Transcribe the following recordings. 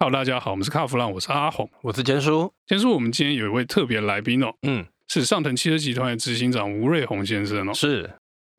Hello，大家好，我们是卡弗朗，我是阿红，我是坚叔。坚叔，我们今天有一位特别来宾哦，嗯，是上腾汽车集团的执行长吴瑞红先生哦，是。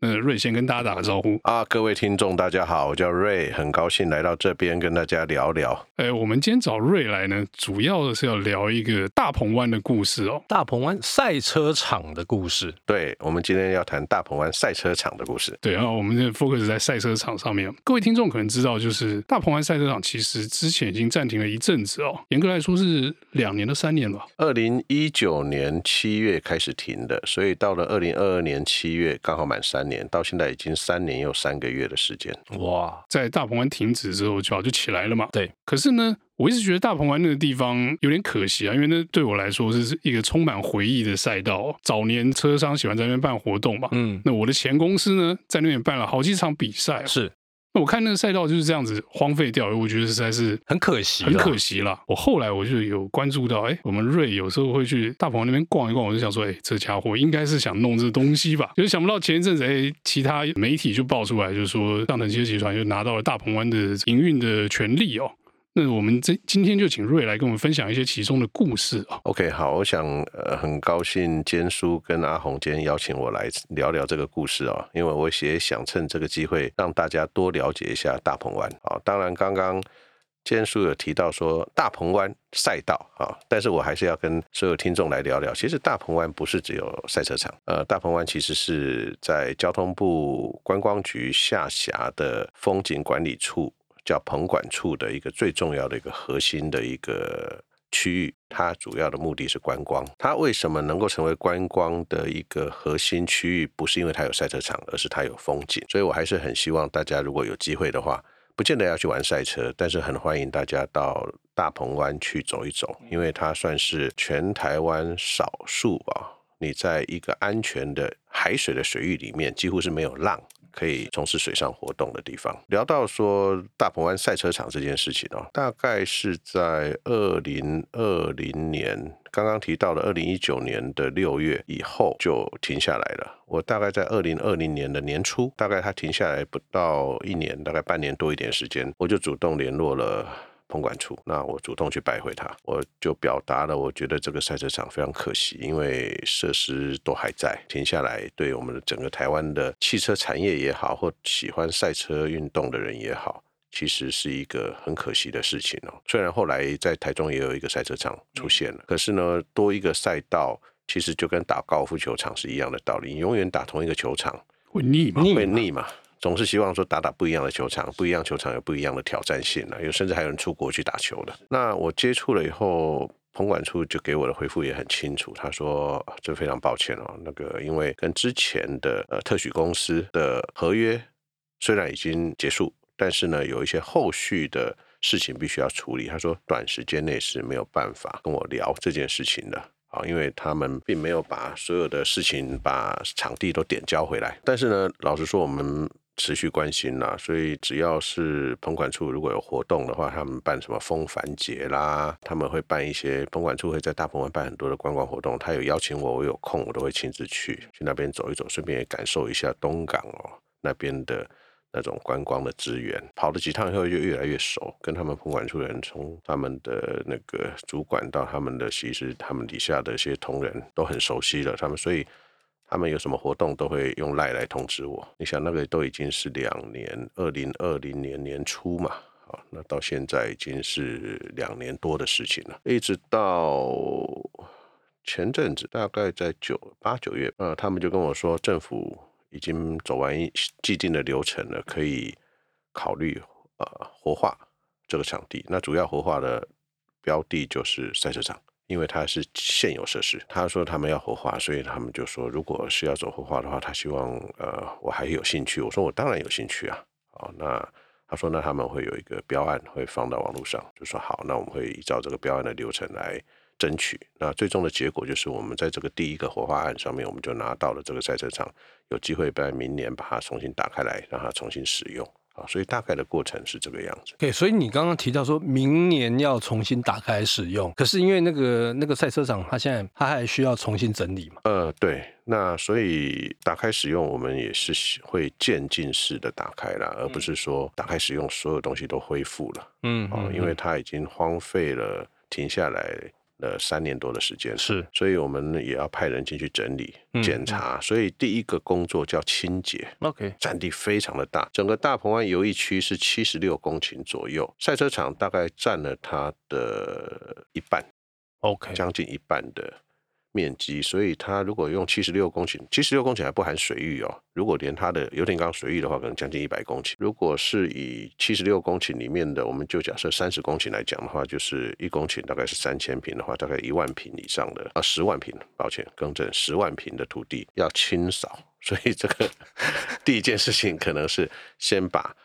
那瑞先跟大家打个招呼啊，各位听众大家好，我叫瑞，很高兴来到这边跟大家聊聊。哎，我们今天找瑞来呢，主要的是要聊一个大鹏湾的故事哦，大鹏湾赛车场的故事。对，我们今天要谈大鹏湾赛车场的故事。对，然后我们的 focus 在赛车场上面。各位听众可能知道，就是大鹏湾赛车场其实之前已经暂停了一阵子哦，严格来说是两年到三年吧。二零一九年七月开始停的，所以到了二零二二年七月刚好满三年，到现在已经。三年又三个月的时间，哇！在大鹏湾停止之后，就就起来了嘛。对。可是呢，我一直觉得大鹏湾那个地方有点可惜啊，因为那对我来说是一个充满回忆的赛道。早年车商喜欢在那边办活动嘛，嗯，那我的前公司呢，在那边办了好几场比赛。是。那我看那个赛道就是这样子荒废掉，我觉得实在是很可惜，很可惜啦。我后来我就有关注到，哎，我们瑞有时候会去大鹏湾那边逛一逛，我就想说，哎，这家伙应该是想弄这东西吧？就是想不到前一阵子，哎，其他媒体就爆出来，就是说上腾汽车集团就拿到了大鹏湾的营运的权利哦。那我们这今天就请瑞来跟我们分享一些其中的故事啊。OK，好，我想呃很高兴坚叔跟阿红今天邀请我来聊聊这个故事啊，因为我也想趁这个机会让大家多了解一下大鹏湾啊。当然，刚刚坚叔有提到说大鹏湾赛道啊，但是我还是要跟所有听众来聊聊。其实大鹏湾不是只有赛车场，呃，大鹏湾其实是在交通部观光局下辖的风景管理处。叫棚管处的一个最重要的一个核心的一个区域，它主要的目的是观光。它为什么能够成为观光的一个核心区域？不是因为它有赛车场，而是它有风景。所以我还是很希望大家如果有机会的话，不见得要去玩赛车，但是很欢迎大家到大鹏湾去走一走，因为它算是全台湾少数啊，你在一个安全的海水的水域里面，几乎是没有浪。可以从事水上活动的地方。聊到说大鹏湾赛车场这件事情哦，大概是在二零二零年，刚刚提到了二零一九年的六月以后就停下来了。我大概在二零二零年的年初，大概它停下来不到一年，大概半年多一点时间，我就主动联络了。鹏管处，那我主动去拜会他，我就表达了，我觉得这个赛车场非常可惜，因为设施都还在，停下来对我们的整个台湾的汽车产业也好，或喜欢赛车运动的人也好，其实是一个很可惜的事情哦。虽然后来在台中也有一个赛车场出现了，可是呢，多一个赛道，其实就跟打高尔夫球场是一样的道理，你永远打同一个球场会腻吗？会腻嘛。总是希望说打打不一样的球场，不一样球场有不一样的挑战性啊，有甚至还有人出国去打球的。那我接触了以后，棚管处就给我的回复也很清楚，他说这非常抱歉哦，那个因为跟之前的呃特许公司的合约虽然已经结束，但是呢有一些后续的事情必须要处理。他说短时间内是没有办法跟我聊这件事情的啊，因为他们并没有把所有的事情把场地都点交回来。但是呢，老实说我们。持续关心啦，所以只要是棚管处如果有活动的话，他们办什么风帆节啦，他们会办一些棚管处会在大鹏湾办很多的观光活动。他有邀请我，我有空我都会亲自去去那边走一走，顺便也感受一下东港哦那边的那种观光的资源。跑了几趟以后就越来越熟，跟他们棚管处的人，从他们的那个主管到他们的其实他们底下的一些同仁都很熟悉了，他们所以。他们有什么活动都会用赖来通知我。你想那个都已经是两年，二零二零年年初嘛，好，那到现在已经是两年多的事情了。一直到前阵子，大概在九八九月，呃，他们就跟我说，政府已经走完既定的流程了，可以考虑呃活化这个场地。那主要活化的标的就是赛车场。因为它是现有设施，他说他们要活化，所以他们就说，如果是要走活化的话，他希望呃我还有兴趣。我说我当然有兴趣啊。好，那他说那他们会有一个标案会放到网络上，就说好，那我们会依照这个标案的流程来争取。那最终的结果就是我们在这个第一个活化案上面，我们就拿到了这个赛车场，有机会在明年把它重新打开来，让它重新使用。啊，所以大概的过程是这个样子。对，所以你刚刚提到说明年要重新打开使用，可是因为那个那个赛车场，它现在它还需要重新整理嘛？呃，对，那所以打开使用，我们也是会渐进式的打开了，而不是说打开使用所有东西都恢复了。嗯，哦，因为它已经荒废了，停下来。呃，三年多的时间是，所以我们也要派人进去整理、检查。嗯、所以第一个工作叫清洁。OK，占地非常的大，整个大鹏湾游艺区是七十六公顷左右，赛车场大概占了它的一半，OK，将近一半的。面积，所以它如果用七十六公顷，七十六公顷还不含水域哦。如果连它的油田港水域的话，可能将近一百公顷。如果是以七十六公顷里面的，我们就假设三十公顷来讲的话，就是一公顷大概是三千平的话，大概一万平以上的啊，十万平，抱歉，更正，十万平的土地要清扫。所以这个第一件事情可能是先把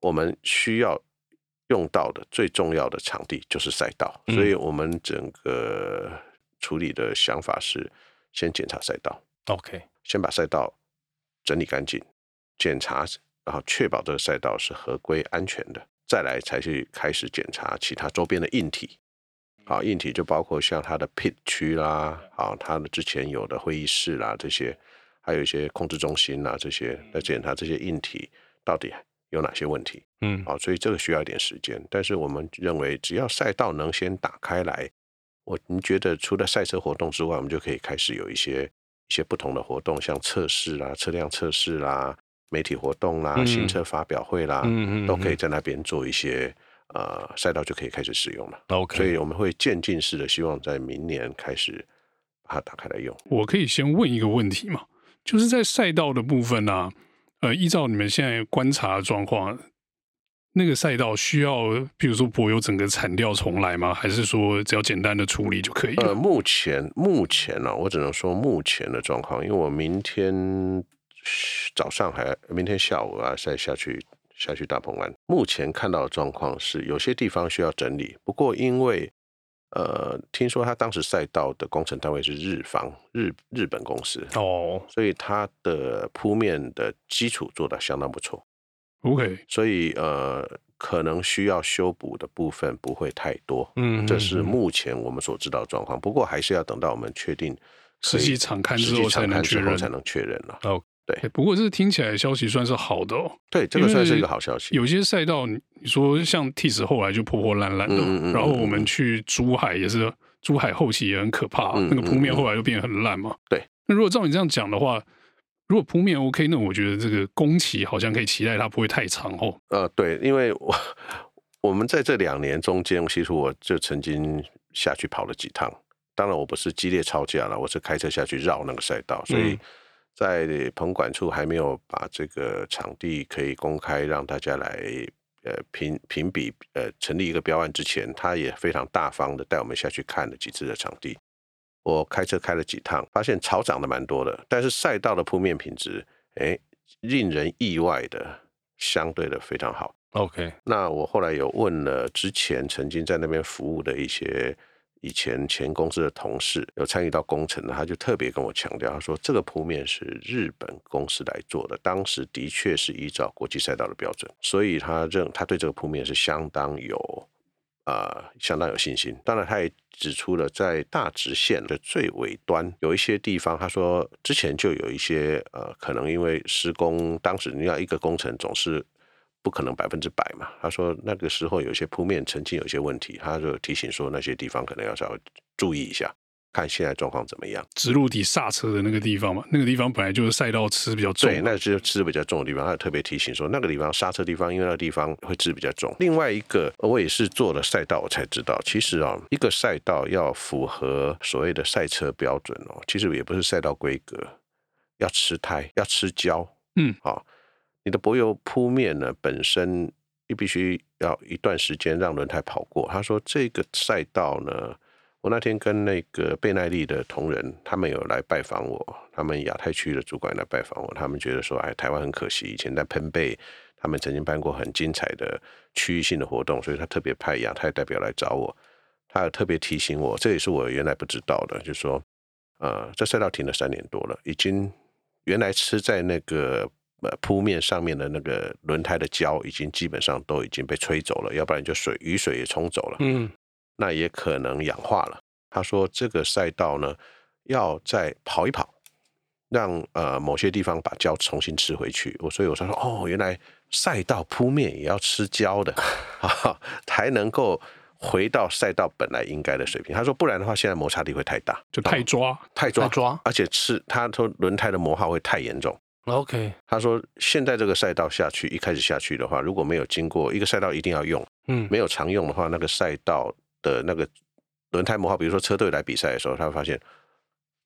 我们需要用到的最重要的场地就是赛道，所以我们整个。处理的想法是先检查赛道，OK，先把赛道整理干净，检查，然后确保这个赛道是合规安全的，再来才去开始检查其他周边的硬体。好，硬体就包括像它的 pit 区啦，好，它的之前有的会议室啦这些，还有一些控制中心啦这些，来检查这些硬体到底有哪些问题。嗯，好，所以这个需要一点时间，但是我们认为只要赛道能先打开来。我你觉得除了赛车活动之外，我们就可以开始有一些一些不同的活动，像测试啦、车辆测试啦、媒体活动啦、嗯、新车发表会啦，嗯都可以在那边做一些呃赛道就可以开始使用了。OK，所以我们会渐进式的希望在明年开始把它打开来用。我可以先问一个问题吗？就是在赛道的部分呢、啊，呃，依照你们现在观察的状况。那个赛道需要，比如说柏油整个铲掉重来吗？还是说只要简单的处理就可以？呃，目前目前呢、啊，我只能说目前的状况，因为我明天早上还，明天下午啊再下去下去大鹏湾。目前看到的状况是，有些地方需要整理，不过因为呃，听说他当时赛道的工程单位是日方日日本公司哦，所以它的铺面的基础做的相当不错。OK，所以呃，可能需要修补的部分不会太多，嗯，这是目前我们所知道的状况。不过还是要等到我们确定实际场勘之后才能确认，才能确认了。哦，对。不过这听起来消息算是好的哦。对，这个算是一个好消息。有些赛道，你说像 TIS 后来就破破烂烂的，嗯嗯嗯，然后我们去珠海也是，珠海后期也很可怕，那个铺面后来就变得很烂嘛。对。那如果照你这样讲的话。如果铺面 OK，那我觉得这个工期好像可以期待它不会太长哦。呃，对，因为我我们在这两年中间，其实我就曾经下去跑了几趟。当然，我不是激烈吵架了，我是开车下去绕那个赛道。所以在棚管处还没有把这个场地可以公开让大家来呃评评比呃成立一个标案之前，他也非常大方的带我们下去看了几次的场地。我开车开了几趟，发现草长得蛮多的，但是赛道的铺面品质，哎，令人意外的，相对的非常好。OK，那我后来有问了之前曾经在那边服务的一些以前前公司的同事，有参与到工程的，他就特别跟我强调，他说这个铺面是日本公司来做的，当时的确是依照国际赛道的标准，所以他认他对这个铺面是相当有。呃，相当有信心。当然，他也指出了在大直线的最尾端有一些地方，他说之前就有一些呃，可能因为施工当时你要一个工程总是不可能百分之百嘛。他说那个时候有些铺面曾经有些问题，他就提醒说那些地方可能要稍微注意一下。看现在状况怎么样？直路底刹车的那个地方嘛，那个地方本来就是赛道吃比较重，对，那是吃比较重的地方。他特别提醒说，那个地方刹车地方，因为那个地方会吃比较重。另外一个，我也是做了赛道，我才知道，其实啊，一个赛道要符合所谓的赛车标准哦，其实也不是赛道规格，要吃胎，要吃胶，嗯，好，你的柏油铺面呢，本身你必须要一段时间让轮胎跑过。他说这个赛道呢。我那天跟那个倍耐力的同仁，他们有来拜访我，他们亚太区的主管来拜访我，他们觉得说，哎，台湾很可惜，以前在喷贝，他们曾经办过很精彩的区域性的活动，所以他特别派亚太代表来找我，他有特别提醒我，这也是我原来不知道的，就是说，呃，这赛道停了三年多了，已经原来吃在那个呃铺面上面的那个轮胎的胶已经基本上都已经被吹走了，要不然就水雨水也冲走了，嗯，那也可能氧化了。他说这个赛道呢要再跑一跑，让呃某些地方把胶重新吃回去。我所以我说哦，原来赛道铺面也要吃胶的 啊，才能够。回到赛道本来应该的水平，他说不然的话，现在摩擦力会太大，就太抓，太抓，太抓，而且吃他说轮胎的磨耗会太严重。OK，他说现在这个赛道下去，一开始下去的话，如果没有经过一个赛道一定要用，嗯，没有常用的话，那个赛道的那个轮胎磨耗，比如说车队来比赛的时候，他会发现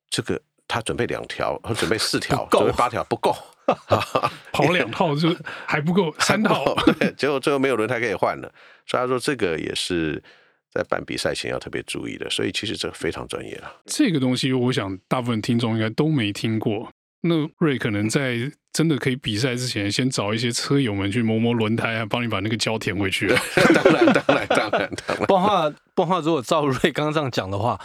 这个他准备两条，他准备四条，准备八条不够 跑两套就还不够，三套，对，结果最后没有轮胎可以换了。所以他说这个也是在办比赛前要特别注意的，所以其实这个非常专业了。这个东西，我想大部分听众应该都没听过。那瑞可能在真的可以比赛之前，先找一些车友们去磨磨轮胎啊，帮你把那个胶填回去。当然，当然，当然，当然。不然话，不然话，如果照瑞刚刚这样讲的话，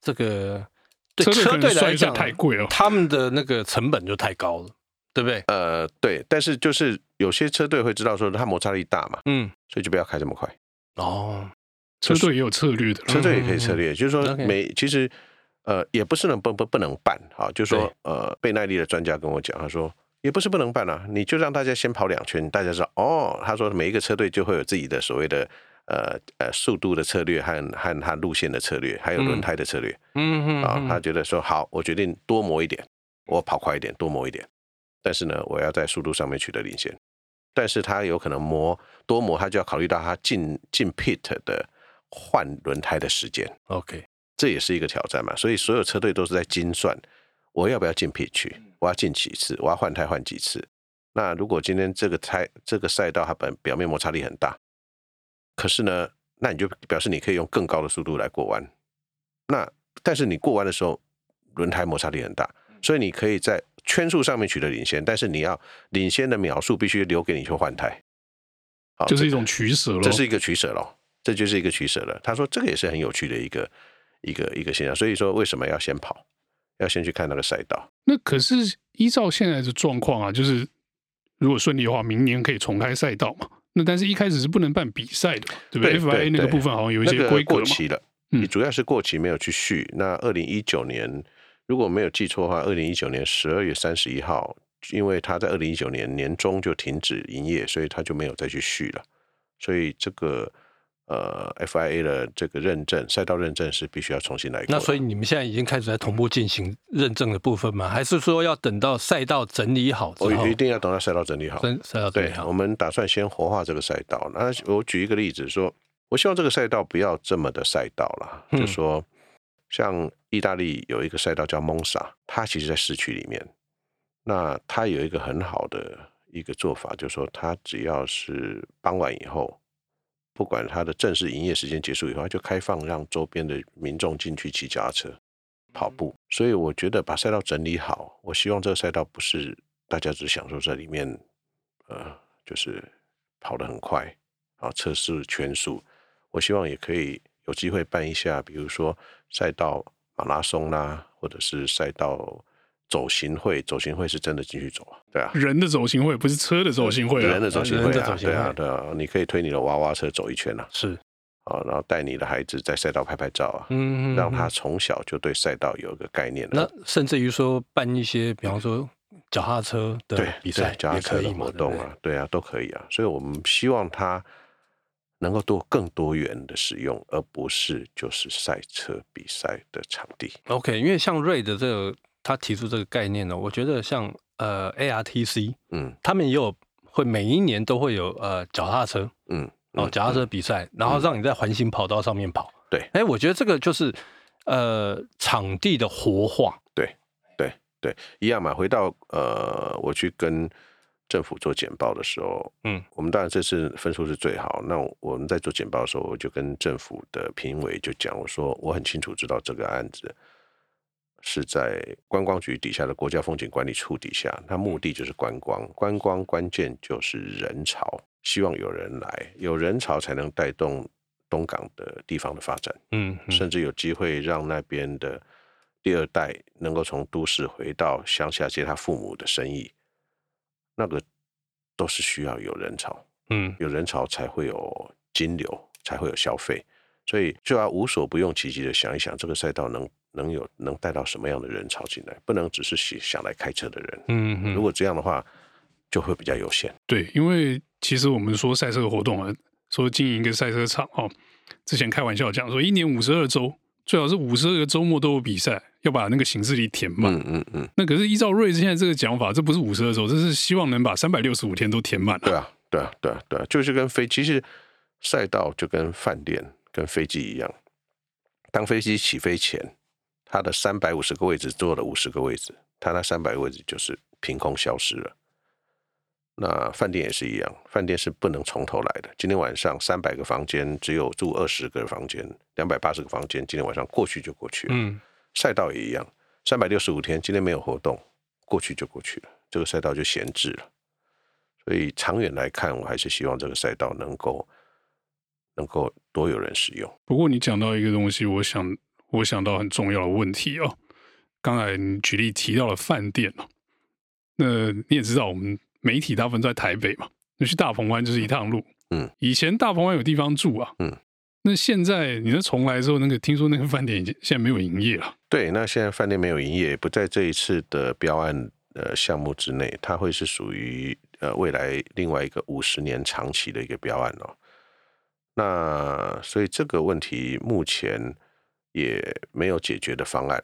这个对车队来讲太贵了，他们的那个成本就太高了。对不对？呃，对，但是就是有些车队会知道说它摩擦力大嘛，嗯，所以就不要开这么快。哦，车队也有策略的，车队也可以策略，就是说每其实呃也不是能不不不能办哈，就是说呃贝耐力的专家跟我讲，他说也不是不能办啊，你就让大家先跑两圈，大家知道哦，他说每一个车队就会有自己的所谓的呃呃速度的策略和和和路线的策略，还有轮胎的策略，嗯嗯啊，他觉得说好，我决定多磨一点，我跑快一点，多磨一点。但是呢，我要在速度上面取得领先，但是他有可能磨多磨，他就要考虑到他进进 pit 的换轮胎的时间。OK，这也是一个挑战嘛。所以所有车队都是在精算，我要不要进 pit 去？我要进几次？我要换胎换几次？那如果今天这个胎这个赛道它本表面摩擦力很大，可是呢，那你就表示你可以用更高的速度来过弯。那但是你过弯的时候，轮胎摩擦力很大，所以你可以在圈数上面取得领先，但是你要领先的秒数必须留给你去换胎，好，就是一种取舍了。这是一个取舍喽，这就是一个取舍了。他说这个也是很有趣的一个一个一个现象。所以说为什么要先跑，要先去看那个赛道？那可是依照现在的状况啊，就是如果顺利的话，明年可以重开赛道嘛？那但是一开始是不能办比赛的，对不对？FIA 那个部分好像有一些规格过期了，你主要是过期没有去续。嗯、那二零一九年。如果没有记错的话，二零一九年十二月三十一号，因为他在二零一九年年中就停止营业，所以他就没有再去续了。所以这个呃，FIA 的这个认证赛道认证是必须要重新来过。那所以你们现在已经开始在同步进行认证的部分吗？还是说要等到赛道整理好之后？我一定要等到赛道整理好。赛道整理好。对，我们打算先活化这个赛道。那我举一个例子说，我希望这个赛道不要这么的赛道了，嗯、就说。像意大利有一个赛道叫蒙萨，它其实在市区里面。那它有一个很好的一个做法，就是说它只要是傍晚以后，不管它的正式营业时间结束以后，它就开放让周边的民众进去骑脚踏车、跑步。所以我觉得把赛道整理好，我希望这个赛道不是大家只享受在里面，呃，就是跑得很快，然后测试圈速。我希望也可以。有机会办一下，比如说赛道马拉松啦、啊，或者是赛道走行会。走行会是真的进去走啊，对啊，人的走行会不是车的走行会、啊，人的走行会啊，对啊，对啊，你可以推你的娃娃车走一圈啊，是啊，然后带你的孩子在赛道拍拍照啊，嗯，让他从小就对赛道有一个概念。那甚至于说办一些，比方说脚踏车的比赛，脚踏车的活动啊，对啊，都可以啊。所以我们希望他。能够多更多元的使用，而不是就是赛车比赛的场地。OK，因为像瑞的这个他提出这个概念呢，我觉得像呃 ARTC，嗯，他们也有会每一年都会有呃脚踏车，嗯，哦脚踏车比赛，嗯、然后让你在环形跑道上面跑。对，哎，我觉得这个就是呃场地的活化。对，对，对，一样嘛。回到呃，我去跟。政府做简报的时候，嗯，我们当然这次分数是最好。那我们在做简报的时候，我就跟政府的评委就讲，我说我很清楚知道这个案子是在观光局底下的国家风景管理处底下，它目的就是观光，观光关键就是人潮，希望有人来，有人潮才能带动东港的地方的发展，嗯，嗯，甚至有机会让那边的第二代能够从都市回到乡下接他父母的生意。那个都是需要有人潮，嗯，有人潮才会有金流，才会有消费，所以就要无所不用其极的想一想，这个赛道能能有能带到什么样的人潮进来，不能只是想想来开车的人，嗯嗯，如果这样的话，就会比较有限。对，因为其实我们说赛车活动啊，说经营一个赛车场哦，之前开玩笑讲说，一年五十二周。最好是五十二个周末都有比赛，要把那个行事历填满。嗯嗯嗯。那可是依照睿现在这个讲法，这不是五十二周，这是希望能把三百六十五天都填满。对啊，对啊，对啊，对啊，就是跟飞，其实赛道就跟饭店、跟飞机一样。当飞机起飞前，它的三百五十个位置坐了五十个位置，它那三百个位置就是凭空消失了。那饭店也是一样，饭店是不能从头来的。今天晚上三百个房间，只有住二十个房间，两百八十个房间，今天晚上过去就过去了。嗯，赛道也一样，三百六十五天，今天没有活动，过去就过去了，这个赛道就闲置了。所以长远来看，我还是希望这个赛道能够能够多有人使用。不过你讲到一个东西，我想我想到很重要的问题哦。刚才你举例提到了饭店哦，那你也知道我们。媒体大部分在台北嘛，那去大鹏湾就是一趟路。嗯，以前大鹏湾有地方住啊。嗯，那现在你那重来之后，那个听说那个饭店已经现在没有营业了。对，那现在饭店没有营业，不在这一次的标案呃项目之内，它会是属于呃未来另外一个五十年长期的一个标案哦。那所以这个问题目前也没有解决的方案。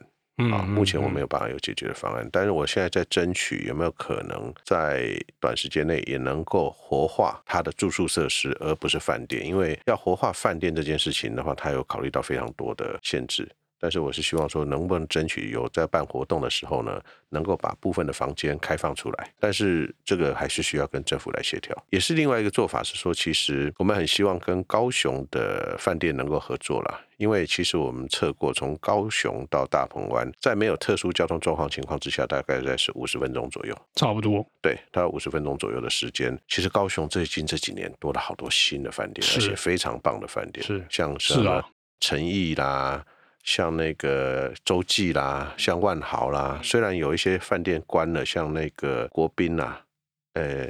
啊，目前我没有办法有解决的方案，但是我现在在争取有没有可能在短时间内也能够活化它的住宿设施，而不是饭店，因为要活化饭店这件事情的话，它有考虑到非常多的限制。但是我是希望说，能不能争取有在办活动的时候呢，能够把部分的房间开放出来。但是这个还是需要跟政府来协调。也是另外一个做法是说，其实我们很希望跟高雄的饭店能够合作啦，因为其实我们测过，从高雄到大鹏湾，在没有特殊交通状况情况之下，大概在是五十分钟左右，差不多。对，大概五十分钟左右的时间。其实高雄最近这几年多了好多新的饭店，而且非常棒的饭店，是像什么诚毅啦。像那个洲际啦，像万豪啦，虽然有一些饭店关了，像那个国宾呐，呃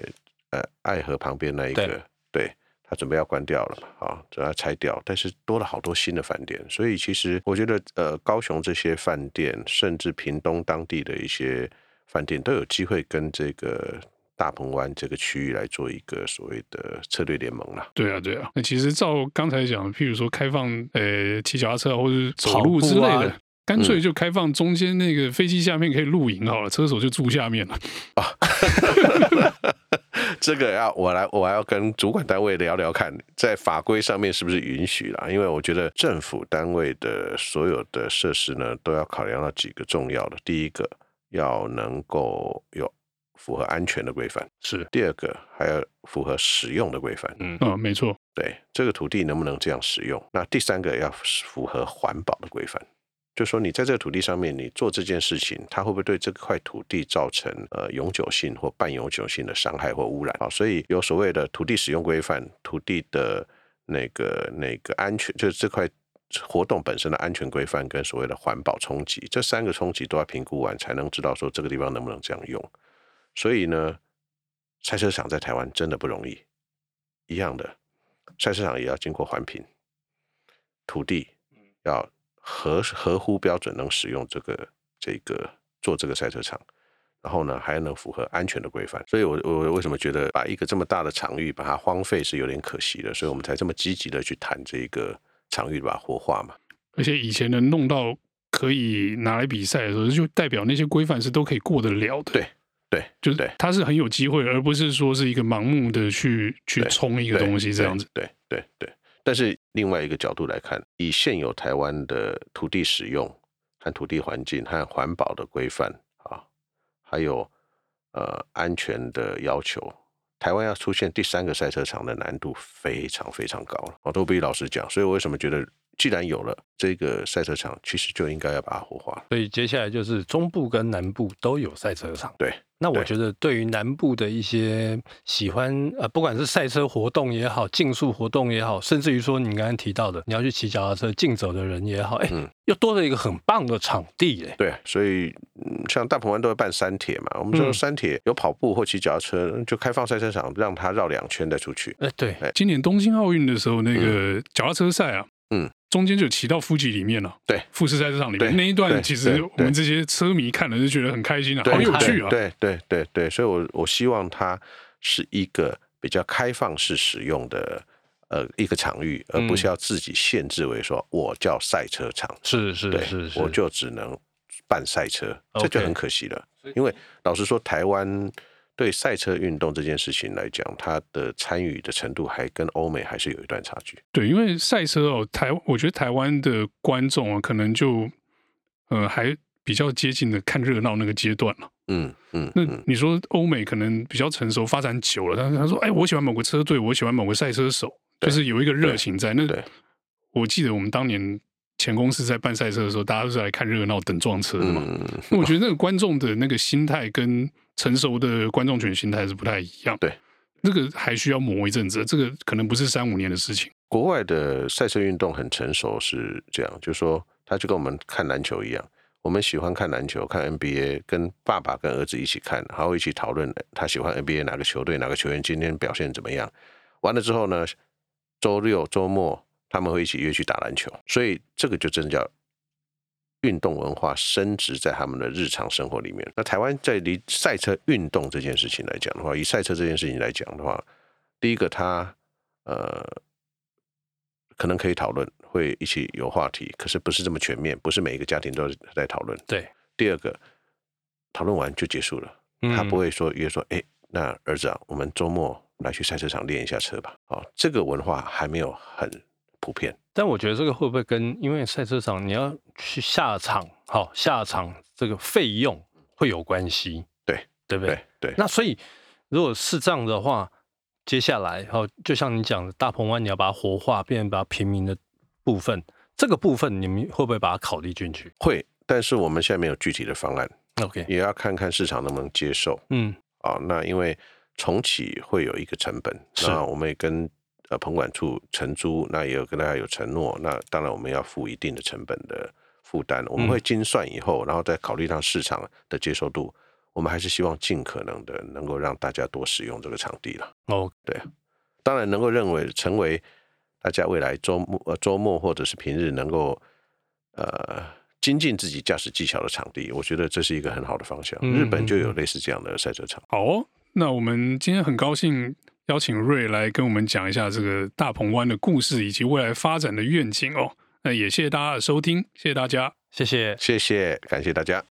呃，爱河旁边那一个，对，他准备要关掉了嘛，好，准备要拆掉，但是多了好多新的饭店，所以其实我觉得，呃，高雄这些饭店，甚至屏东当地的一些饭店，都有机会跟这个。大鹏湾这个区域来做一个所谓的策略联盟了。对啊，对啊。那其实照刚才讲，譬如说开放呃骑脚踏车或者走路之类的，干、啊、脆就开放中间那个飞机下面可以露营好了，嗯、车手就住下面了。啊，这个要我来，我还要跟主管单位聊聊看，在法规上面是不是允许啦？因为我觉得政府单位的所有的设施呢，都要考量到几个重要的。第一个要能够有。符合安全的规范是第二个，还要符合使用的规范。嗯啊，没错。对这个土地能不能这样使用？那第三个要符合环保的规范，就说你在这个土地上面，你做这件事情，它会不会对这块土地造成呃永久性或半永久性的伤害或污染？啊，所以有所谓的土地使用规范、土地的那个那个安全，就是这块活动本身的安全规范跟所谓的环保冲击，这三个冲击都要评估完，才能知道说这个地方能不能这样用。所以呢，赛车场在台湾真的不容易。一样的，赛车场也要经过环评，土地要合合乎标准，能使用这个这个做这个赛车场，然后呢，还能符合安全的规范。所以我我为什么觉得把一个这么大的场域把它荒废是有点可惜的，所以我们才这么积极的去谈这个场域把它活化嘛。而且以前能弄到可以拿来比赛的时候，就代表那些规范是都可以过得了的。对。对，就是他是很有机会，而不是说是一个盲目的去去冲一个东西这样子。对对对，对。但是另外一个角度来看，以现有台湾的土地使用和土地环境和环保的规范啊，还有呃安全的要求，台湾要出现第三个赛车场的难度非常非常高了。我都必须老实讲，所以我为什么觉得既然有了这个赛车场，其实就应该要把它活化。所以接下来就是中部跟南部都有赛车场。对，那我觉得对于南部的一些喜欢呃，不管是赛车活动也好，竞速活动也好，甚至于说你刚刚提到的你要去骑脚踏车竞走的人也好，哎、嗯，又多了一个很棒的场地哎。对，所以像大鹏湾都会办山铁嘛，我们说山铁有跑步或骑脚踏车，就开放赛车场，让它绕两圈再出去。哎，对，今年东京奥运的时候，那个脚踏车赛啊。嗯，中间就骑到富士里面了，对，富士赛车场里面。那一段，其实我们这些车迷看了就觉得很开心啊，好有趣啊，对对对对，所以我我希望它是一个比较开放式使用的呃一个场域，而不是要自己限制为说我叫赛车场，是是是是，我就只能办赛车，这就很可惜了，因为老实说，台湾。对赛车运动这件事情来讲，它的参与的程度还跟欧美还是有一段差距。对，因为赛车哦，台我觉得台湾的观众啊，可能就呃还比较接近的看热闹那个阶段了。嗯嗯。那你说欧美可能比较成熟，发展久了，但是他说，哎，我喜欢某个车队，我喜欢某个赛车手，就是有一个热情在。那我记得我们当年前公司在办赛车的时候，大家都是来看热闹、等撞车的嘛。那我觉得 那个观众的那个心态跟。成熟的观众群心态是不太一样，对，这个还需要磨一阵子，这个可能不是三五年的事情。国外的赛车运动很成熟，是这样，就是说，他就跟我们看篮球一样，我们喜欢看篮球，看 NBA，跟爸爸跟儿子一起看，然后一起讨论他喜欢 NBA 哪个球队，哪个球员今天表现怎么样。完了之后呢，周六周末他们会一起约去打篮球，所以这个就真的叫。运动文化升值在他们的日常生活里面。那台湾在离赛车运动这件事情来讲的话，以赛车这件事情来讲的话，第一个它呃可能可以讨论，会一起有话题，可是不是这么全面，不是每一个家庭都在讨论。对。第二个讨论完就结束了，他不会说约说，哎，那儿子啊，我们周末来去赛车场练一下车吧。哦，这个文化还没有很普遍，但我觉得这个会不会跟因为赛车场你要去下场，好下场这个费用会有关系？对，对不对？对。对，那所以如果是这样的话，接下来好，就像你讲的大鹏湾，你要把它活化，变成把它平民的部分，这个部分你们会不会把它考虑进去？会，但是我们现在没有具体的方案。OK，也要看看市场能不能接受。嗯，啊，那因为重启会有一个成本，那我们也跟。呃，棚管处承租，那也有跟大家有承诺，那当然我们要付一定的成本的负担，我们会精算以后，然后再考虑到市场的接受度，我们还是希望尽可能的能够让大家多使用这个场地了。哦，对，当然能够认为成为大家未来周末呃周末或者是平日能够呃精进自己驾驶技巧的场地，我觉得这是一个很好的方向。日本就有类似这样的赛车场。好哦，那我们今天很高兴。邀请 Ray 来跟我们讲一下这个大鹏湾的故事以及未来发展的愿景哦。那也谢谢大家的收听，谢谢大家，谢谢，谢谢，感谢大家。